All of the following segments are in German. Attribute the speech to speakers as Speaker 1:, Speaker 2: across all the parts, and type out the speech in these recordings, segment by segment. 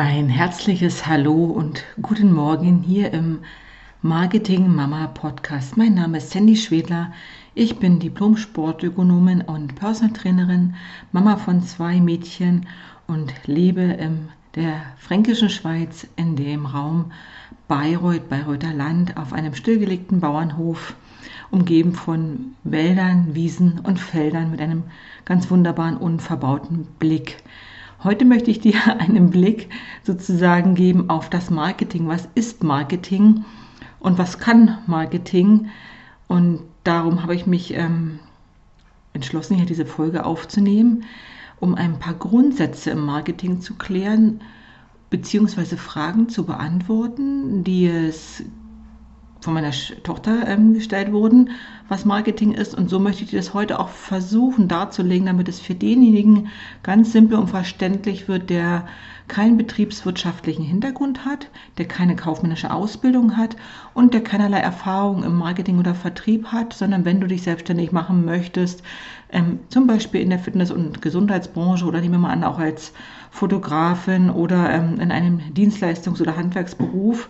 Speaker 1: Ein herzliches Hallo und guten Morgen hier im Marketing Mama Podcast. Mein Name ist Sandy Schwedler. Ich bin Diplom-Sportökonomin und Personal Trainerin, Mama von zwei Mädchen und lebe in der fränkischen Schweiz in dem Raum Bayreuth, Bayreuther Land, auf einem stillgelegten Bauernhof, umgeben von Wäldern, Wiesen und Feldern mit einem ganz wunderbaren, unverbauten Blick. Heute möchte ich dir einen Blick sozusagen geben auf das Marketing. Was ist Marketing und was kann Marketing? Und darum habe ich mich ähm, entschlossen, hier diese Folge aufzunehmen, um ein paar Grundsätze im Marketing zu klären, beziehungsweise Fragen zu beantworten, die es von meiner Tochter ähm, gestellt wurden, was Marketing ist. Und so möchte ich das heute auch versuchen darzulegen, damit es für denjenigen ganz simpel und verständlich wird, der keinen betriebswirtschaftlichen Hintergrund hat, der keine kaufmännische Ausbildung hat und der keinerlei Erfahrung im Marketing oder Vertrieb hat, sondern wenn du dich selbstständig machen möchtest, ähm, zum Beispiel in der Fitness- und Gesundheitsbranche oder nehmen wir mal an, auch als Fotografin oder ähm, in einem Dienstleistungs- oder Handwerksberuf,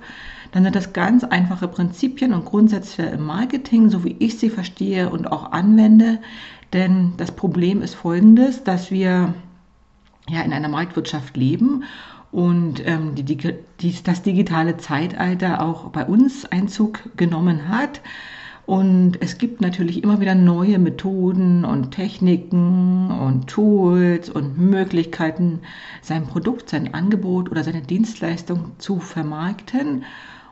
Speaker 1: dann sind das ganz einfache Prinzipien und Grundsätze im Marketing, so wie ich sie verstehe und auch anwende. Denn das Problem ist folgendes, dass wir ja in einer Marktwirtschaft leben und ähm, die, die, das digitale Zeitalter auch bei uns Einzug genommen hat. Und es gibt natürlich immer wieder neue Methoden und Techniken und Tools und Möglichkeiten, sein Produkt, sein Angebot oder seine Dienstleistung zu vermarkten.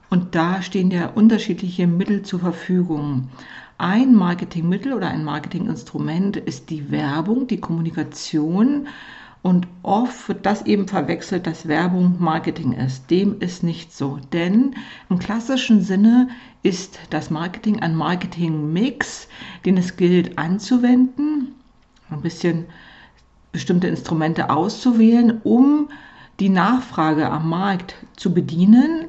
Speaker 1: Und da stehen ja unterschiedliche Mittel zur Verfügung. Ein Marketingmittel oder ein Marketinginstrument ist die Werbung, die Kommunikation. Und oft wird das eben verwechselt, dass Werbung Marketing ist. Dem ist nicht so. Denn im klassischen Sinne ist das Marketing ein Marketingmix, den es gilt anzuwenden, ein bisschen bestimmte Instrumente auszuwählen, um die Nachfrage am Markt zu bedienen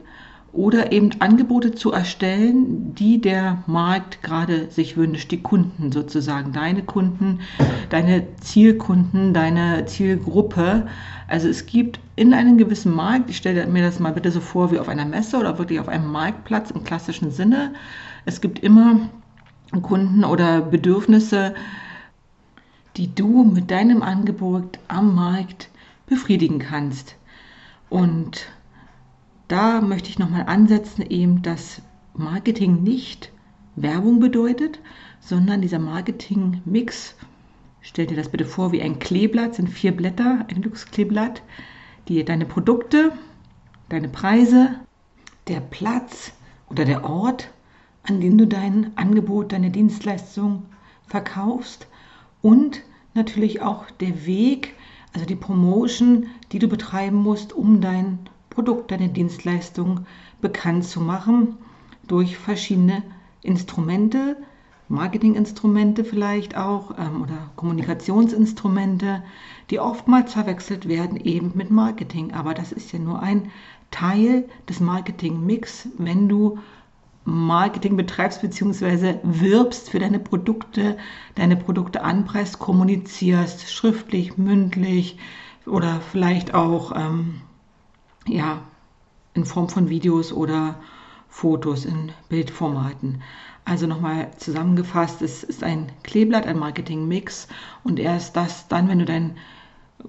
Speaker 1: oder eben Angebote zu erstellen, die der Markt gerade sich wünscht, die Kunden sozusagen, deine Kunden, deine Zielkunden, deine Zielgruppe. Also es gibt in einem gewissen Markt, ich stelle mir das mal bitte so vor wie auf einer Messe oder wirklich auf einem Marktplatz im klassischen Sinne, es gibt immer Kunden oder Bedürfnisse, die du mit deinem Angebot am Markt befriedigen kannst. Und da möchte ich nochmal ansetzen, eben, dass Marketing nicht Werbung bedeutet, sondern dieser Marketing-Mix, stell dir das bitte vor wie ein Kleeblatt, sind vier Blätter, ein Glückskleeblatt, die deine Produkte, deine Preise, der Platz oder der Ort, an dem du dein Angebot, deine Dienstleistung verkaufst und natürlich auch der Weg, also die Promotion, die du betreiben musst, um dein Produkt, deine Dienstleistung bekannt zu machen durch verschiedene Instrumente, Marketinginstrumente vielleicht auch ähm, oder Kommunikationsinstrumente, die oftmals verwechselt werden eben mit Marketing. Aber das ist ja nur ein Teil des Marketingmix, wenn du Marketing betreibst bzw. wirbst für deine Produkte, deine Produkte anpreist, kommunizierst, schriftlich, mündlich oder vielleicht auch ähm, ja, in Form von Videos oder Fotos in Bildformaten. Also nochmal zusammengefasst, es ist ein Kleeblatt, ein Marketing-Mix und erst das dann, wenn du dein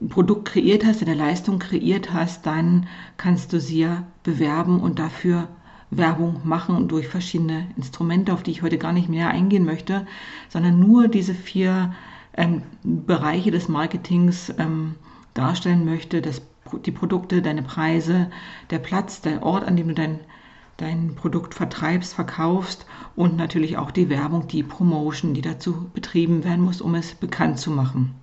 Speaker 1: Produkt kreiert hast, deine Leistung kreiert hast, dann kannst du sie ja bewerben und dafür Werbung machen durch verschiedene Instrumente, auf die ich heute gar nicht mehr eingehen möchte, sondern nur diese vier ähm, Bereiche des Marketings ähm, darstellen möchte, das die Produkte, deine Preise, der Platz, der Ort, an dem du dein, dein Produkt vertreibst, verkaufst und natürlich auch die Werbung, die Promotion, die dazu betrieben werden muss, um es bekannt zu machen.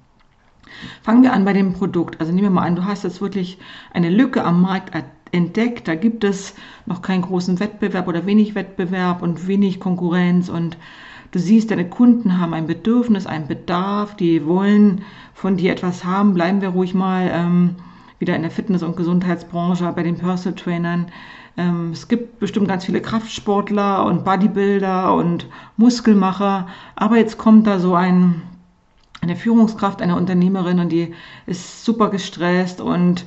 Speaker 1: Fangen wir an bei dem Produkt. Also nehmen wir mal an, du hast jetzt wirklich eine Lücke am Markt entdeckt. Da gibt es noch keinen großen Wettbewerb oder wenig Wettbewerb und wenig Konkurrenz und du siehst, deine Kunden haben ein Bedürfnis, einen Bedarf, die wollen von dir etwas haben. Bleiben wir ruhig mal ähm, wieder in der Fitness- und Gesundheitsbranche, bei den Personal Trainern. Ähm, es gibt bestimmt ganz viele Kraftsportler und Bodybuilder und Muskelmacher, aber jetzt kommt da so ein, eine Führungskraft, eine Unternehmerin und die ist super gestresst und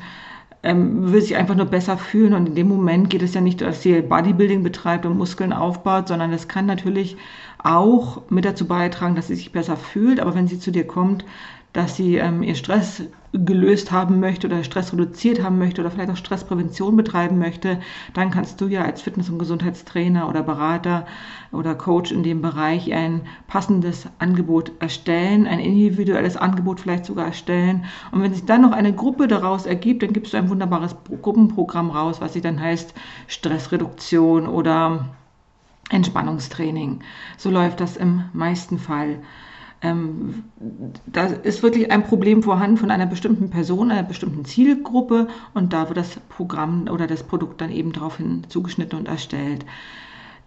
Speaker 1: ähm, will sich einfach nur besser fühlen und in dem Moment geht es ja nicht, dass sie Bodybuilding betreibt und Muskeln aufbaut, sondern es kann natürlich auch mit dazu beitragen, dass sie sich besser fühlt. Aber wenn sie zu dir kommt, dass sie ähm, ihr Stress gelöst haben möchte oder Stress reduziert haben möchte oder vielleicht auch Stressprävention betreiben möchte, dann kannst du ja als Fitness- und Gesundheitstrainer oder Berater oder Coach in dem Bereich ein passendes Angebot erstellen, ein individuelles Angebot vielleicht sogar erstellen. Und wenn sich dann noch eine Gruppe daraus ergibt, dann gibst du ein wunderbares Gruppenprogramm raus, was sich dann heißt Stressreduktion oder Entspannungstraining. So läuft das im meisten Fall. Ähm, da ist wirklich ein Problem vorhanden von einer bestimmten Person, einer bestimmten Zielgruppe und da wird das Programm oder das Produkt dann eben daraufhin zugeschnitten und erstellt.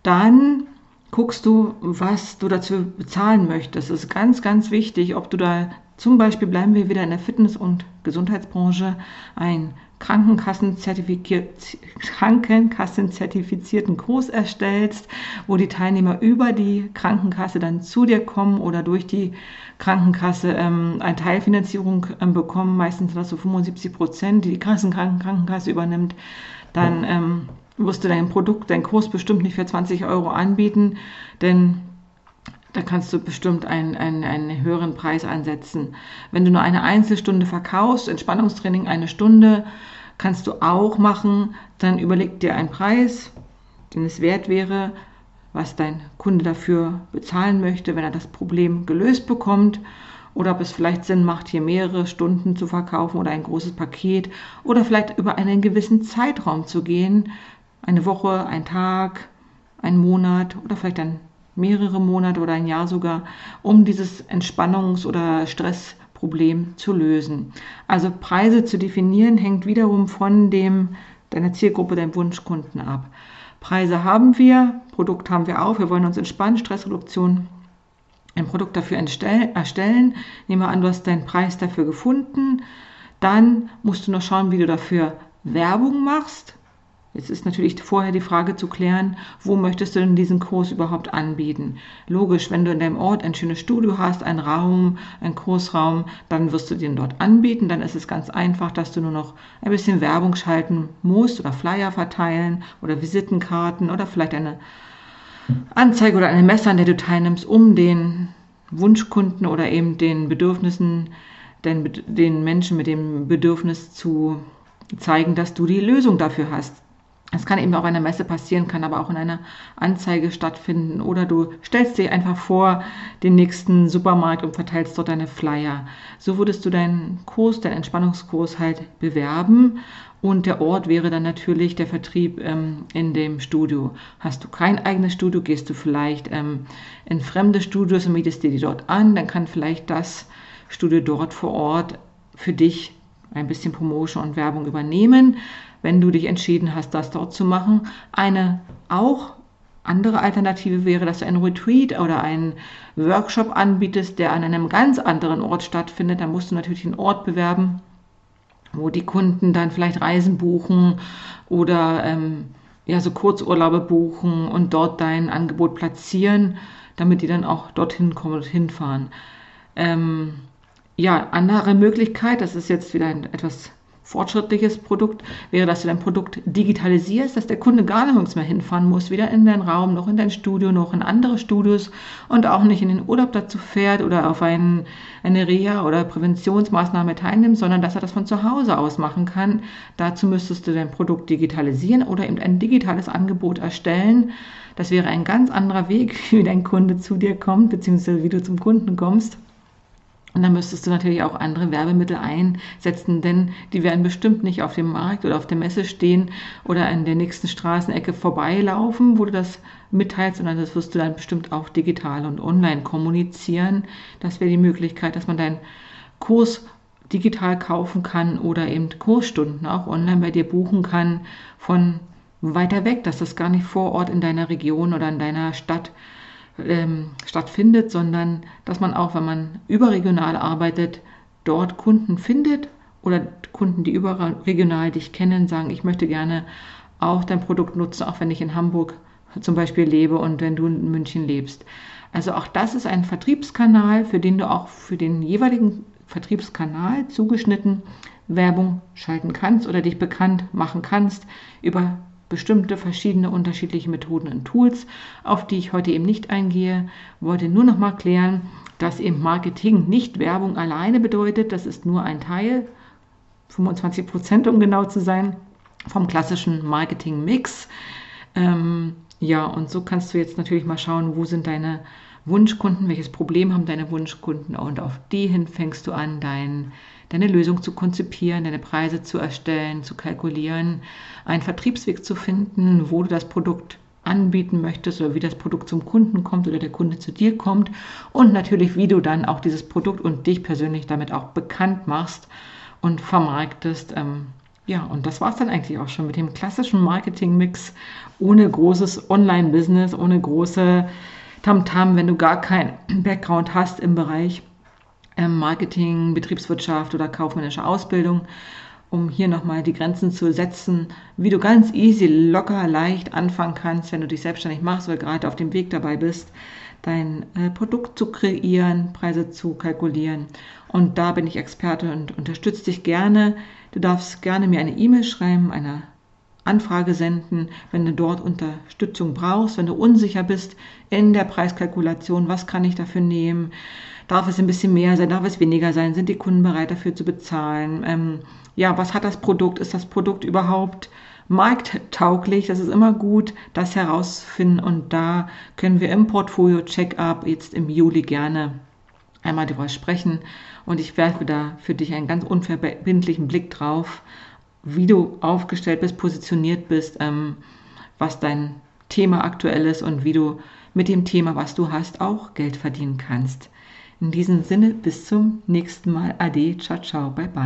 Speaker 1: Dann guckst du, was du dazu bezahlen möchtest. Es ist ganz, ganz wichtig, ob du da zum Beispiel bleiben wir wieder in der Fitness- und Gesundheitsbranche ein Krankenkassenzertifizierten Kurs erstellst, wo die Teilnehmer über die Krankenkasse dann zu dir kommen oder durch die Krankenkasse ähm, eine Teilfinanzierung ähm, bekommen, meistens das so 75 Prozent, die die Krankenkasse übernimmt, dann ähm, wirst du dein Produkt, dein Kurs bestimmt nicht für 20 Euro anbieten, denn da kannst du bestimmt einen, einen, einen höheren Preis ansetzen. Wenn du nur eine Einzelstunde verkaufst, Entspannungstraining eine Stunde, kannst du auch machen, dann überleg dir einen Preis, den es wert wäre, was dein Kunde dafür bezahlen möchte, wenn er das Problem gelöst bekommt oder ob es vielleicht Sinn macht, hier mehrere Stunden zu verkaufen oder ein großes Paket oder vielleicht über einen gewissen Zeitraum zu gehen, eine Woche, ein Tag, ein Monat oder vielleicht ein mehrere Monate oder ein Jahr sogar, um dieses Entspannungs- oder Stressproblem zu lösen. Also Preise zu definieren hängt wiederum von dem deiner Zielgruppe, deinem Wunschkunden ab. Preise haben wir, Produkt haben wir auch, wir wollen uns entspannen, Stressreduktion ein Produkt dafür erstellen. Nehmen wir an, du hast deinen Preis dafür gefunden. Dann musst du noch schauen, wie du dafür Werbung machst. Jetzt ist natürlich vorher die Frage zu klären, wo möchtest du denn diesen Kurs überhaupt anbieten? Logisch, wenn du in deinem Ort ein schönes Studio hast, einen Raum, einen Kursraum, dann wirst du den dort anbieten. Dann ist es ganz einfach, dass du nur noch ein bisschen Werbung schalten musst oder Flyer verteilen oder Visitenkarten oder vielleicht eine Anzeige oder eine Messe, an der du teilnimmst, um den Wunschkunden oder eben den Bedürfnissen, den, den Menschen mit dem Bedürfnis zu zeigen, dass du die Lösung dafür hast. Es kann eben in einer Messe passieren, kann aber auch in einer Anzeige stattfinden oder du stellst dir einfach vor den nächsten Supermarkt und verteilst dort deine Flyer. So würdest du deinen Kurs, deinen Entspannungskurs halt bewerben und der Ort wäre dann natürlich der Vertrieb ähm, in dem Studio. Hast du kein eigenes Studio, gehst du vielleicht ähm, in fremde Studios und mietest dir die dort an, dann kann vielleicht das Studio dort vor Ort für dich ein bisschen Promotion und Werbung übernehmen wenn du dich entschieden hast, das dort zu machen. Eine auch andere Alternative wäre, dass du einen Retreat oder einen Workshop anbietest, der an einem ganz anderen Ort stattfindet. Da musst du natürlich einen Ort bewerben, wo die Kunden dann vielleicht Reisen buchen oder ähm, ja, so Kurzurlaube buchen und dort dein Angebot platzieren, damit die dann auch dorthin kommen und hinfahren. Ähm, ja, andere Möglichkeit, das ist jetzt wieder ein etwas fortschrittliches Produkt wäre, dass du dein Produkt digitalisierst, dass der Kunde gar nirgends mehr hinfahren muss, weder in deinen Raum, noch in dein Studio, noch in andere Studios und auch nicht in den Urlaub dazu fährt oder auf ein, eine Reha oder Präventionsmaßnahme teilnimmt, sondern dass er das von zu Hause aus machen kann. Dazu müsstest du dein Produkt digitalisieren oder eben ein digitales Angebot erstellen. Das wäre ein ganz anderer Weg, wie dein Kunde zu dir kommt, beziehungsweise wie du zum Kunden kommst. Und dann müsstest du natürlich auch andere Werbemittel einsetzen, denn die werden bestimmt nicht auf dem Markt oder auf der Messe stehen oder an der nächsten Straßenecke vorbeilaufen, wo du das mitteilst, sondern das wirst du dann bestimmt auch digital und online kommunizieren. Das wäre die Möglichkeit, dass man deinen Kurs digital kaufen kann oder eben Kursstunden auch online bei dir buchen kann von weiter weg, dass das gar nicht vor Ort in deiner Region oder in deiner Stadt ähm, stattfindet, sondern dass man auch, wenn man überregional arbeitet, dort Kunden findet oder Kunden, die überregional dich kennen, sagen, ich möchte gerne auch dein Produkt nutzen, auch wenn ich in Hamburg zum Beispiel lebe und wenn du in München lebst. Also auch das ist ein Vertriebskanal, für den du auch für den jeweiligen Vertriebskanal zugeschnitten Werbung schalten kannst oder dich bekannt machen kannst über bestimmte verschiedene unterschiedliche Methoden und Tools, auf die ich heute eben nicht eingehe, wollte nur noch mal klären, dass eben Marketing nicht Werbung alleine bedeutet, das ist nur ein Teil, 25 Prozent um genau zu sein, vom klassischen Marketing-Mix. Ähm, ja, und so kannst du jetzt natürlich mal schauen, wo sind deine Wunschkunden, welches Problem haben deine Wunschkunden? Und auf die hin fängst du an, dein, deine Lösung zu konzipieren, deine Preise zu erstellen, zu kalkulieren, einen Vertriebsweg zu finden, wo du das Produkt anbieten möchtest oder wie das Produkt zum Kunden kommt oder der Kunde zu dir kommt und natürlich, wie du dann auch dieses Produkt und dich persönlich damit auch bekannt machst und vermarktest. Ähm, ja, und das war es dann eigentlich auch schon mit dem klassischen Marketing-Mix ohne großes Online-Business, ohne große Tamtam, -Tam, wenn du gar keinen Background hast im Bereich Marketing, Betriebswirtschaft oder kaufmännische Ausbildung, um hier nochmal die Grenzen zu setzen, wie du ganz easy, locker, leicht anfangen kannst, wenn du dich selbstständig machst oder gerade auf dem Weg dabei bist, dein äh, Produkt zu kreieren, Preise zu kalkulieren. Und da bin ich Experte und unterstütze dich gerne. Du darfst gerne mir eine E-Mail schreiben, eine Anfrage senden, wenn du dort Unterstützung brauchst, wenn du unsicher bist in der Preiskalkulation, was kann ich dafür nehmen, darf es ein bisschen mehr sein, darf es weniger sein, sind die Kunden bereit dafür zu bezahlen, ähm, ja, was hat das Produkt, ist das Produkt überhaupt markttauglich, das ist immer gut, das herauszufinden und da können wir im Portfolio Check-up jetzt im Juli gerne einmal darüber sprechen. Und ich werfe da für dich einen ganz unverbindlichen Blick drauf, wie du aufgestellt bist, positioniert bist, ähm, was dein Thema aktuell ist und wie du mit dem Thema, was du hast, auch Geld verdienen kannst. In diesem Sinne, bis zum nächsten Mal. Ade, ciao, ciao, bye, bye.